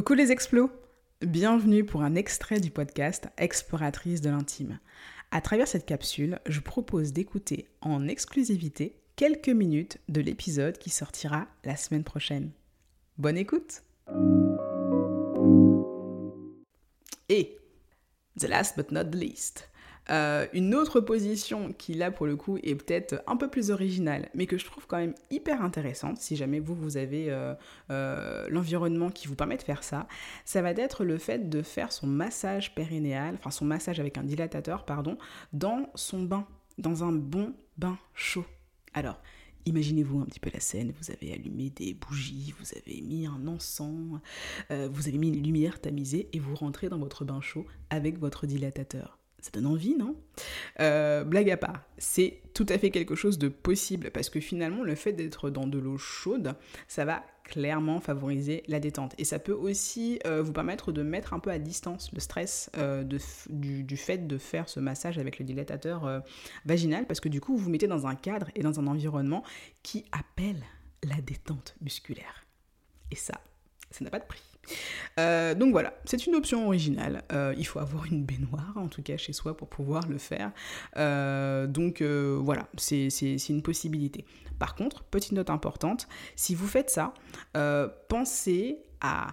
Coucou les explos Bienvenue pour un extrait du podcast Exploratrice de l'intime. À travers cette capsule, je propose d'écouter en exclusivité quelques minutes de l'épisode qui sortira la semaine prochaine. Bonne écoute Et, the last but not the least, euh, une autre position qui là pour le coup est peut-être un peu plus originale, mais que je trouve quand même hyper intéressante, si jamais vous, vous avez euh, euh, l'environnement qui vous permet de faire ça, ça va être le fait de faire son massage périnéal, enfin son massage avec un dilatateur, pardon, dans son bain, dans un bon bain chaud. Alors, Imaginez-vous un petit peu la scène, vous avez allumé des bougies, vous avez mis un encens, vous avez mis une lumière tamisée et vous rentrez dans votre bain chaud avec votre dilatateur ça donne envie, non? Euh, Blague à part, c'est tout à fait quelque chose de possible parce que finalement, le fait d'être dans de l'eau chaude, ça va clairement favoriser la détente. Et ça peut aussi euh, vous permettre de mettre un peu à distance le stress euh, du, fait de faire ce massage avec le dilatateur vaginal parce que du coup, vous vous mettez dans un cadre et dans un environnement qui appelle la détente musculaire. Et ça, ça n'a pas de prix. Euh, donc voilà, c'est une option originale. Euh, il faut avoir une baignoire, en tout cas chez soi, pour pouvoir le faire. Euh, donc voilà, c'est une possibilité. Par contre, petite note importante, si vous faites ça, pensez à